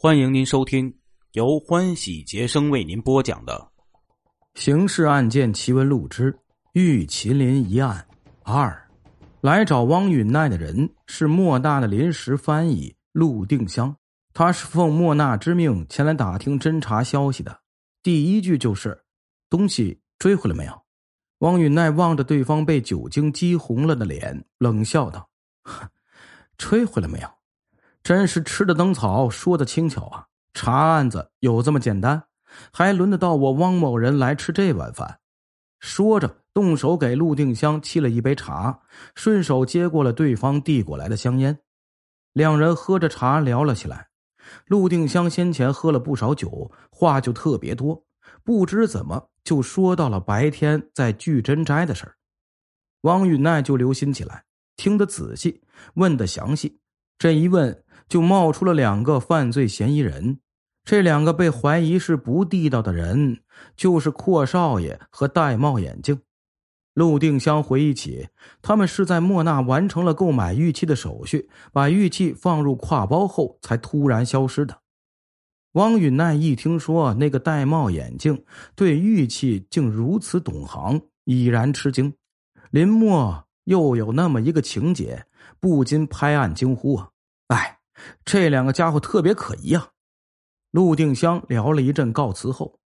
欢迎您收听由欢喜杰生为您播讲的《刑事案件奇闻录之玉麒麟一案二》。来找汪允奈的人是莫大的临时翻译陆定香，他是奉莫娜之命前来打听侦查消息的。第一句就是：“东西追回来没有？”汪允奈望着对方被酒精激红了的脸，冷笑道：“哼追回来没有？”真是吃的灯草，说的轻巧啊！查案子有这么简单？还轮得到我汪某人来吃这碗饭？说着，动手给陆定香沏了一杯茶，顺手接过了对方递过来的香烟。两人喝着茶聊了起来。陆定香先前喝了不少酒，话就特别多，不知怎么就说到了白天在聚珍斋的事儿。汪允奈就留心起来，听得仔细，问的详细。这一问。就冒出了两个犯罪嫌疑人，这两个被怀疑是不地道的人，就是阔少爷和戴帽眼镜。陆定香回忆起，他们是在莫娜完成了购买玉器的手续，把玉器放入挎包后，才突然消失的。汪允奈一听说那个戴帽眼镜对玉器竟如此懂行，已然吃惊。林默又有那么一个情节，不禁拍案惊呼：“啊！哎！”这两个家伙特别可疑啊！陆定香聊了一阵告辞后，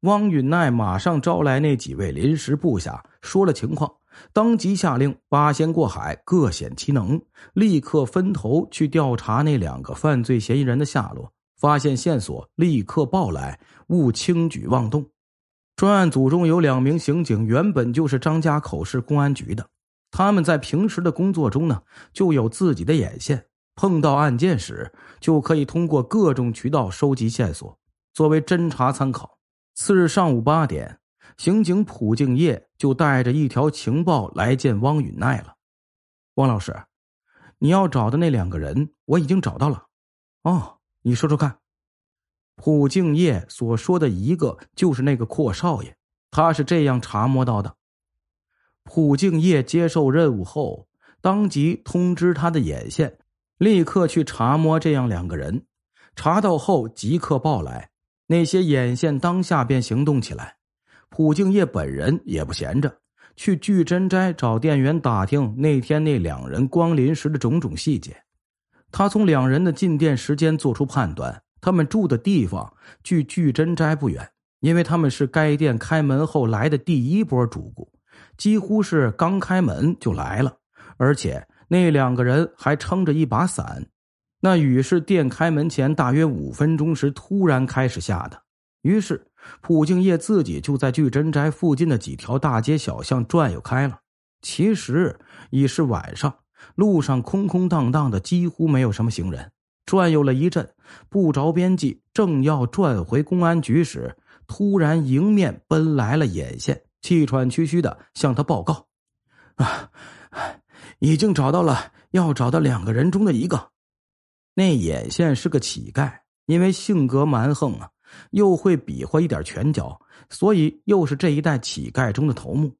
汪允奈马上招来那几位临时部下，说了情况，当即下令八仙过海，各显其能，立刻分头去调查那两个犯罪嫌疑人的下落，发现线索立刻报来，勿轻举妄动。专案组中有两名刑警，原本就是张家口市公安局的，他们在平时的工作中呢，就有自己的眼线。碰到案件时，就可以通过各种渠道收集线索，作为侦查参考。次日上午八点，刑警蒲敬业就带着一条情报来见汪允奈了。汪老师，你要找的那两个人，我已经找到了。哦，你说说看。蒲敬业所说的一个，就是那个阔少爷，他是这样查摸到的。蒲敬业接受任务后，当即通知他的眼线。立刻去查摸这样两个人，查到后即刻报来。那些眼线当下便行动起来。普敬业本人也不闲着，去聚珍斋找店员打听那天那两人光临时的种种细节。他从两人的进店时间做出判断，他们住的地方距聚珍斋不远，因为他们是该店开门后来的第一波主顾，几乎是刚开门就来了，而且。那两个人还撑着一把伞，那雨是店开门前大约五分钟时突然开始下的。于是，普敬业自己就在聚珍斋附近的几条大街小巷转悠开了。其实已是晚上，路上空空荡荡的，几乎没有什么行人。转悠了一阵，不着边际，正要转回公安局时，突然迎面奔来了眼线，气喘吁吁的向他报告：“啊！”已经找到了要找的两个人中的一个，那眼线是个乞丐，因为性格蛮横啊，又会比划一点拳脚，所以又是这一代乞丐中的头目。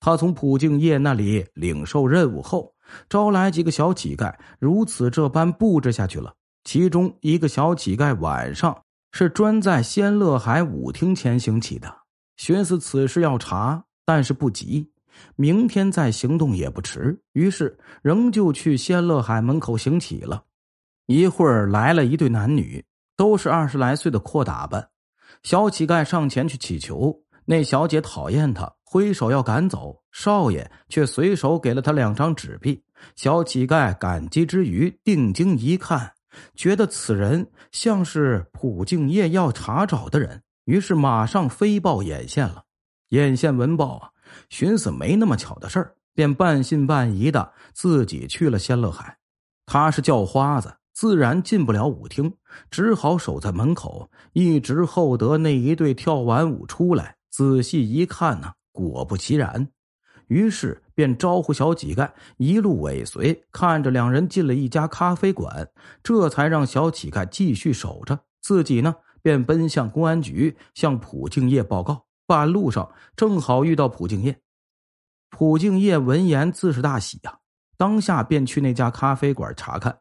他从普敬业那里领受任务后，招来几个小乞丐，如此这般布置下去了。其中一个小乞丐晚上是专在仙乐海舞厅前行乞的，寻思此事要查，但是不急。明天再行动也不迟，于是仍旧去仙乐海门口行乞了。一会儿来了一对男女，都是二十来岁的阔打扮。小乞丐上前去乞求，那小姐讨厌他，挥手要赶走。少爷却随手给了他两张纸币。小乞丐感激之余，定睛一看，觉得此人像是普敬业要查找的人，于是马上飞报眼线了。眼线闻报啊！寻思没那么巧的事儿，便半信半疑的自己去了仙乐海。他是叫花子，自然进不了舞厅，只好守在门口，一直候得那一对跳完舞出来。仔细一看呢，果不其然，于是便招呼小乞丐一路尾随，看着两人进了一家咖啡馆，这才让小乞丐继续守着，自己呢便奔向公安局向普敬业报告。半路上正好遇到普敬业，普敬业闻言自是大喜呀，当下便去那家咖啡馆查看。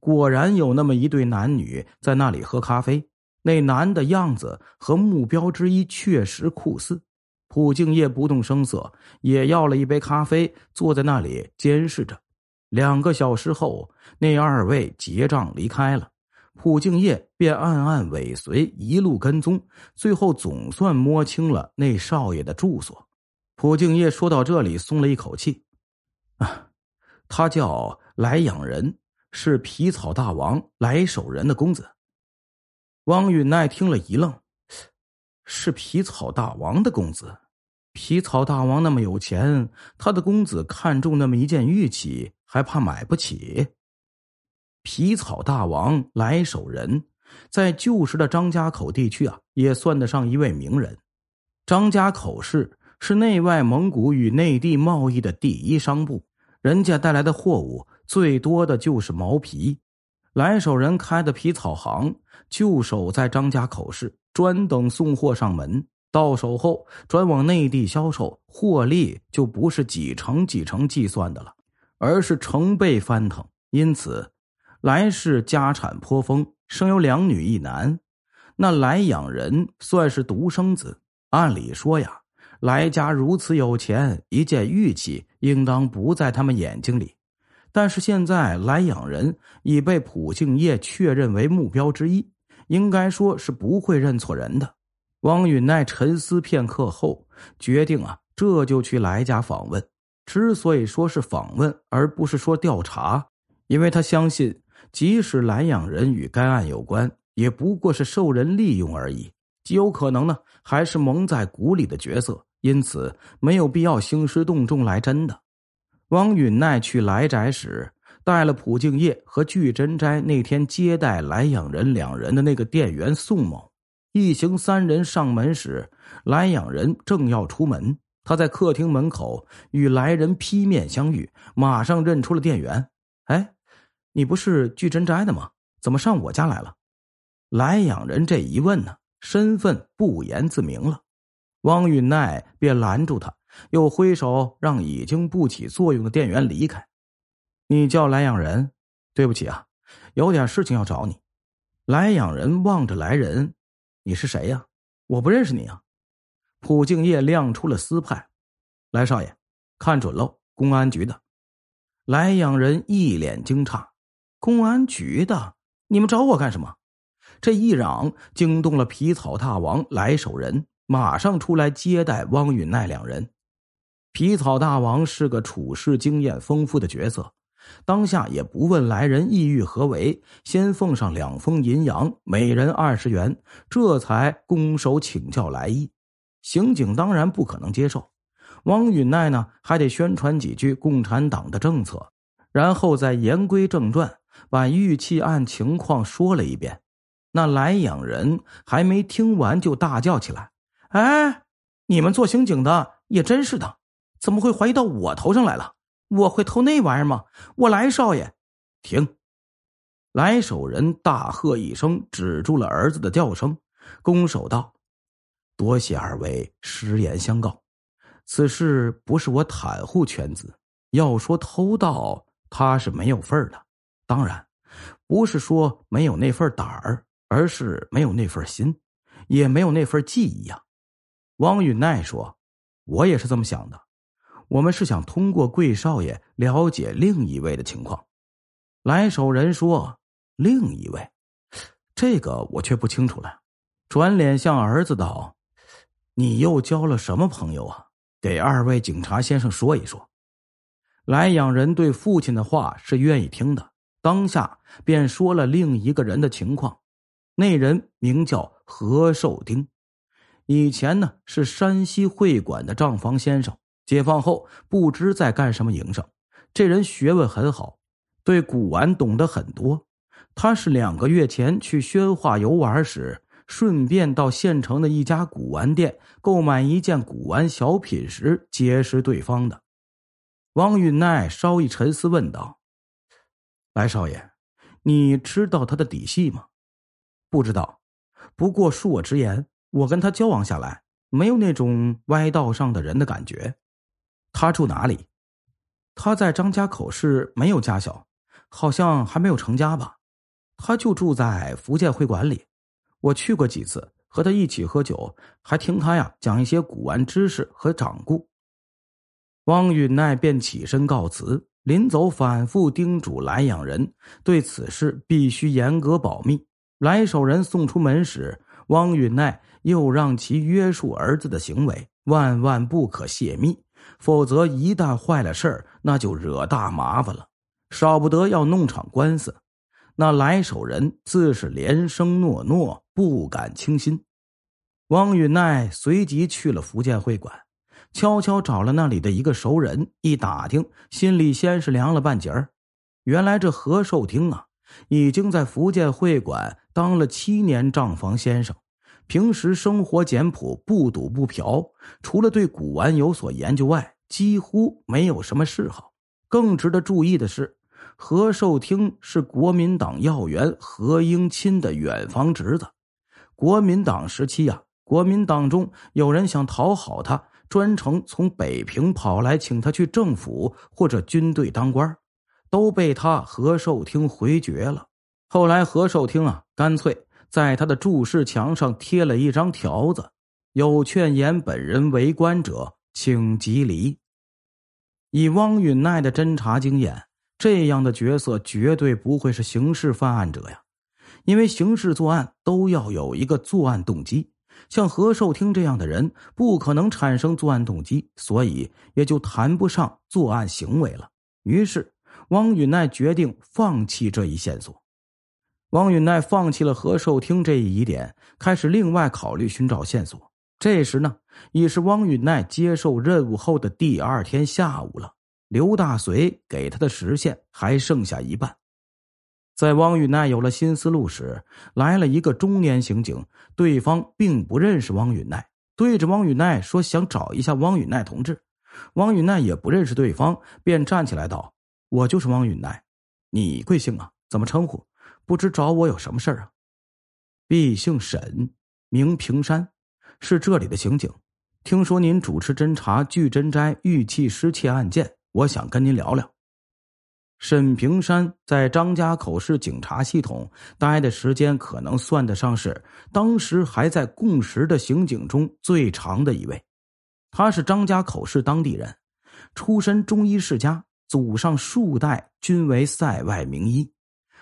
果然有那么一对男女在那里喝咖啡。那男的样子和目标之一确实酷似。朴敬业不动声色，也要了一杯咖啡，坐在那里监视着。两个小时后，那二位结账离开了，朴敬业便暗暗尾随，一路跟踪，最后总算摸清了那少爷的住所。朴敬业说到这里，松了一口气。啊，他叫来养人，是皮草大王来守人的公子。汪允奈听了一愣。是皮草大王的公子，皮草大王那么有钱，他的公子看中那么一件玉器，还怕买不起？皮草大王来守人，在旧时的张家口地区啊，也算得上一位名人。张家口市是内外蒙古与内地贸易的第一商埠，人家带来的货物最多的就是毛皮。来守人开的皮草行就守在张家口市。专等送货上门，到手后转往内地销售，获利就不是几成几成计算的了，而是成倍翻腾。因此，来氏家产颇丰，生有两女一男。那来养人算是独生子，按理说呀，来家如此有钱，一件玉器应当不在他们眼睛里。但是现在来养人已被普敬业确认为目标之一。应该说是不会认错人的。汪允奈沉思片刻后，决定啊，这就去来家访问。之所以说是访问，而不是说调查，因为他相信，即使蓝养人与该案有关，也不过是受人利用而已，极有可能呢，还是蒙在鼓里的角色。因此，没有必要兴师动众来真的。汪允奈去来宅时。带了朴敬业和巨真斋那天接待蓝养人两人的那个店员宋某，一行三人上门时，蓝养人正要出门，他在客厅门口与来人劈面相遇，马上认出了店员。哎，你不是聚珍斋的吗？怎么上我家来了？来养人这一问呢，身份不言自明了。汪允奈便拦住他，又挥手让已经不起作用的店员离开。你叫来养人，对不起啊，有点事情要找你。来养人望着来人，你是谁呀？我不认识你啊。普敬业亮出了私派，来少爷，看准喽，公安局的。来养人一脸惊诧，公安局的，你们找我干什么？这一嚷惊动了皮草大王来守人，马上出来接待汪允奈两人。皮草大王是个处事经验丰富的角色。当下也不问来人意欲何为，先奉上两封银洋，每人二十元，这才拱手请教来意。刑警当然不可能接受，汪允奈呢还得宣传几句共产党的政策，然后再言归正传，把玉器案情况说了一遍。那来养人还没听完就大叫起来：“哎，你们做刑警的也真是的，怎么会怀疑到我头上来了？”我会偷那玩意儿吗？我来少爷，停！来守人大喝一声，止住了儿子的叫声，拱手道：“多谢二位失言相告，此事不是我袒护犬子。要说偷盗，他是没有份儿的。当然，不是说没有那份胆儿，而是没有那份心，也没有那份记忆呀。”汪允奈说：“我也是这么想的。”我们是想通过贵少爷了解另一位的情况。来守人说：“另一位，这个我却不清楚了。”转脸向儿子道：“你又交了什么朋友啊？给二位警察先生说一说。”来养人对父亲的话是愿意听的，当下便说了另一个人的情况。那人名叫何寿丁，以前呢是山西会馆的账房先生。解放后不知在干什么营生，这人学问很好，对古玩懂得很多。他是两个月前去宣化游玩时，顺便到县城的一家古玩店购买一件古玩小品时结识对方的。王允奈稍一沉思，问道：“来少爷，你知道他的底细吗？”“不知道，不过恕我直言，我跟他交往下来，没有那种歪道上的人的感觉。”他住哪里？他在张家口市没有家小，好像还没有成家吧。他就住在福建会馆里，我去过几次，和他一起喝酒，还听他呀讲一些古玩知识和掌故。汪允奈便起身告辞，临走反复叮嘱来养人对此事必须严格保密。来守人送出门时，汪允奈又让其约束儿子的行为，万万不可泄密，否则一旦坏了事儿，那就惹大麻烦了，少不得要弄场官司。那来守人自是连声诺诺，不敢轻心。汪允奈随即去了福建会馆，悄悄找了那里的一个熟人，一打听，心里先是凉了半截儿。原来这何寿听啊，已经在福建会馆当了七年账房先生，平时生活简朴，不赌不嫖，除了对古玩有所研究外，几乎没有什么嗜好。更值得注意的是。何寿听是国民党要员何应钦的远房侄子。国民党时期呀，国民党中有人想讨好他，专程从北平跑来请他去政府或者军队当官，都被他何寿听回绝了。后来何寿听啊，干脆在他的注释墙上贴了一张条子：“有劝言本人为官者，请即离。”以汪允奈的侦查经验。这样的角色绝对不会是刑事犯案者呀，因为刑事作案都要有一个作案动机，像何寿听这样的人不可能产生作案动机，所以也就谈不上作案行为了。于是，汪允奈决定放弃这一线索。汪允奈放弃了何寿听这一疑点，开始另外考虑寻找线索。这时呢，已是汪允奈接受任务后的第二天下午了。刘大随给他的时限还剩下一半，在汪雨奈有了新思路时，来了一个中年刑警，对方并不认识汪雨奈，对着汪雨奈说想找一下汪雨奈同志。汪雨奈也不认识对方，便站起来道：“我就是汪允奈，你贵姓啊？怎么称呼？不知找我有什么事儿啊？”“毕姓沈，名平山，是这里的刑警。听说您主持侦查巨珍斋玉器失窃案件。”我想跟您聊聊。沈平山在张家口市警察系统待的时间，可能算得上是当时还在共识的刑警中最长的一位。他是张家口市当地人，出身中医世家，祖上数代均为塞外名医，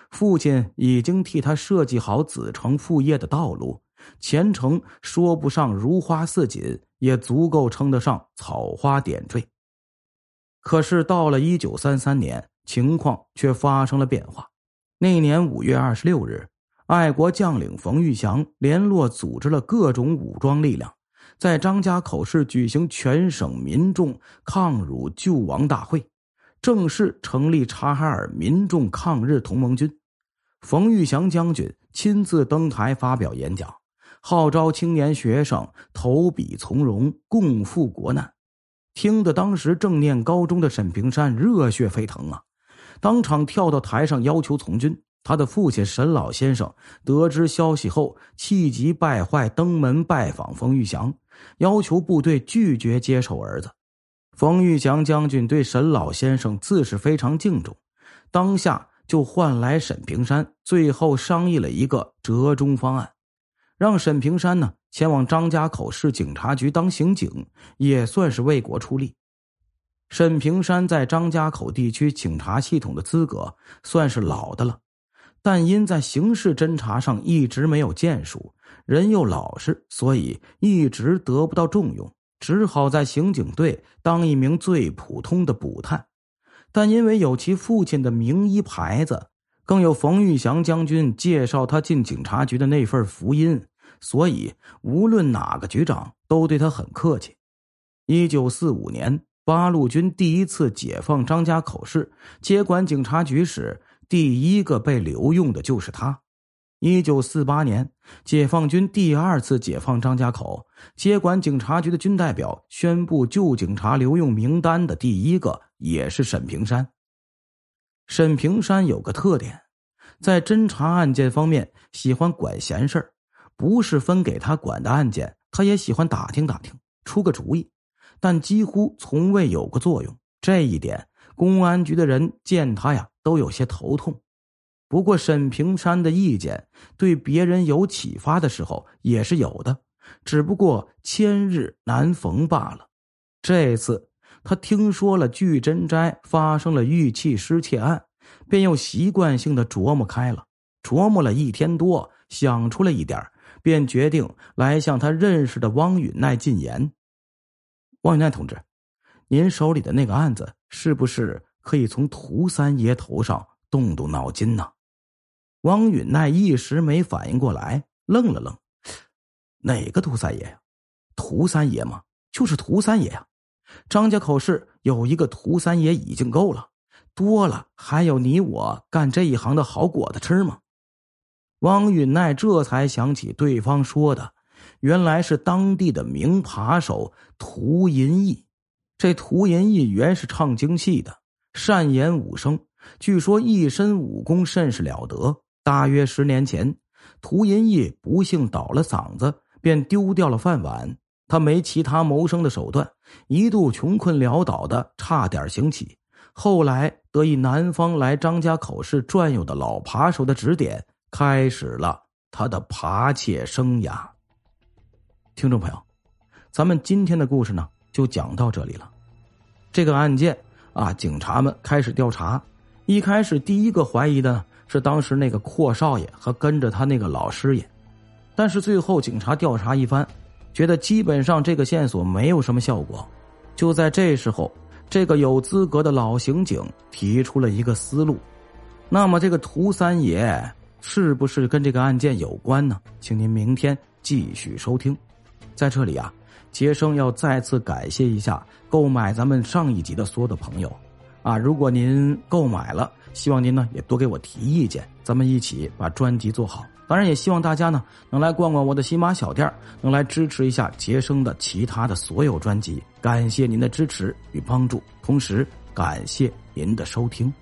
父亲已经替他设计好子承父业的道路，前程说不上如花似锦，也足够称得上草花点缀。可是到了一九三三年，情况却发生了变化。那年五月二十六日，爱国将领冯玉祥联络组织了各种武装力量，在张家口市举行全省民众抗辱救亡大会，正式成立察哈尔民众抗日同盟军。冯玉祥将军亲自登台发表演讲，号召青年学生投笔从戎，共赴国难。听得当时正念高中的沈平山热血沸腾啊，当场跳到台上要求从军。他的父亲沈老先生得知消息后，气急败坏登门拜访冯玉祥，要求部队拒绝接受儿子。冯玉祥将军对沈老先生自是非常敬重，当下就唤来沈平山，最后商议了一个折中方案。让沈平山呢前往张家口市警察局当刑警，也算是为国出力。沈平山在张家口地区警察系统的资格算是老的了，但因在刑事侦查上一直没有建树，人又老实，所以一直得不到重用，只好在刑警队当一名最普通的捕探。但因为有其父亲的名医牌子。更有冯玉祥将军介绍他进警察局的那份福音，所以无论哪个局长都对他很客气。一九四五年，八路军第一次解放张家口市，接管警察局时，第一个被留用的就是他。一九四八年，解放军第二次解放张家口，接管警察局的军代表宣布旧警察留用名单的第一个也是沈平山。沈平山有个特点，在侦查案件方面喜欢管闲事儿，不是分给他管的案件，他也喜欢打听打听，出个主意，但几乎从未有过作用。这一点，公安局的人见他呀都有些头痛。不过沈平山的意见对别人有启发的时候也是有的，只不过千日难逢罢了。这次他听说了聚珍斋发生了玉器失窃案，便又习惯性的琢磨开了，琢磨了一天多，想出了一点，便决定来向他认识的汪允奈进言。汪允奈同志，您手里的那个案子是不是可以从涂三爷头上动动脑筋呢？汪允奈一时没反应过来，愣了愣：“哪个涂三爷呀？涂三爷吗？就是涂三爷呀！张家口市有一个涂三爷已经够了，多了还有你我干这一行的好果子吃吗？”汪允奈这才想起对方说的，原来是当地的名扒手涂银义。这涂银义原是唱京戏的，善演武生，据说一身武功甚是了得。大约十年前，涂银义不幸倒了嗓子，便丢掉了饭碗。他没其他谋生的手段，一度穷困潦倒的，差点行乞。后来得以南方来张家口市转悠的老扒手的指点，开始了他的扒窃生涯。听众朋友，咱们今天的故事呢，就讲到这里了。这个案件啊，警察们开始调查。一开始，第一个怀疑的。是当时那个阔少爷和跟着他那个老师爷，但是最后警察调查一番，觉得基本上这个线索没有什么效果。就在这时候，这个有资格的老刑警提出了一个思路：那么这个涂三爷是不是跟这个案件有关呢？请您明天继续收听。在这里啊，杰生要再次感谢一下购买咱们上一集的所有的朋友啊！如果您购买了。希望您呢也多给我提意见，咱们一起把专辑做好。当然，也希望大家呢能来逛逛我的喜马小店，能来支持一下杰生的其他的所有专辑。感谢您的支持与帮助，同时感谢您的收听。